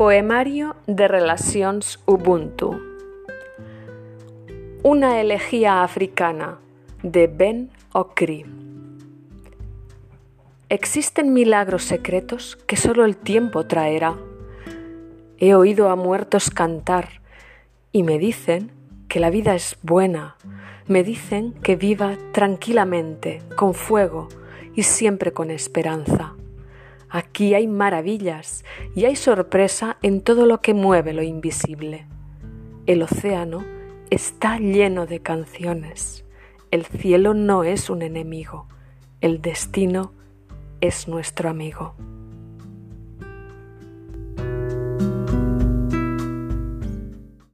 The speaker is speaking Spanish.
Poemario de Relacions Ubuntu Una elegía africana de Ben Okri Existen milagros secretos que solo el tiempo traerá. He oído a muertos cantar y me dicen que la vida es buena, me dicen que viva tranquilamente, con fuego y siempre con esperanza. Aquí hay maravillas y hay sorpresa en todo lo que mueve lo invisible. El océano está lleno de canciones. El cielo no es un enemigo. El destino es nuestro amigo.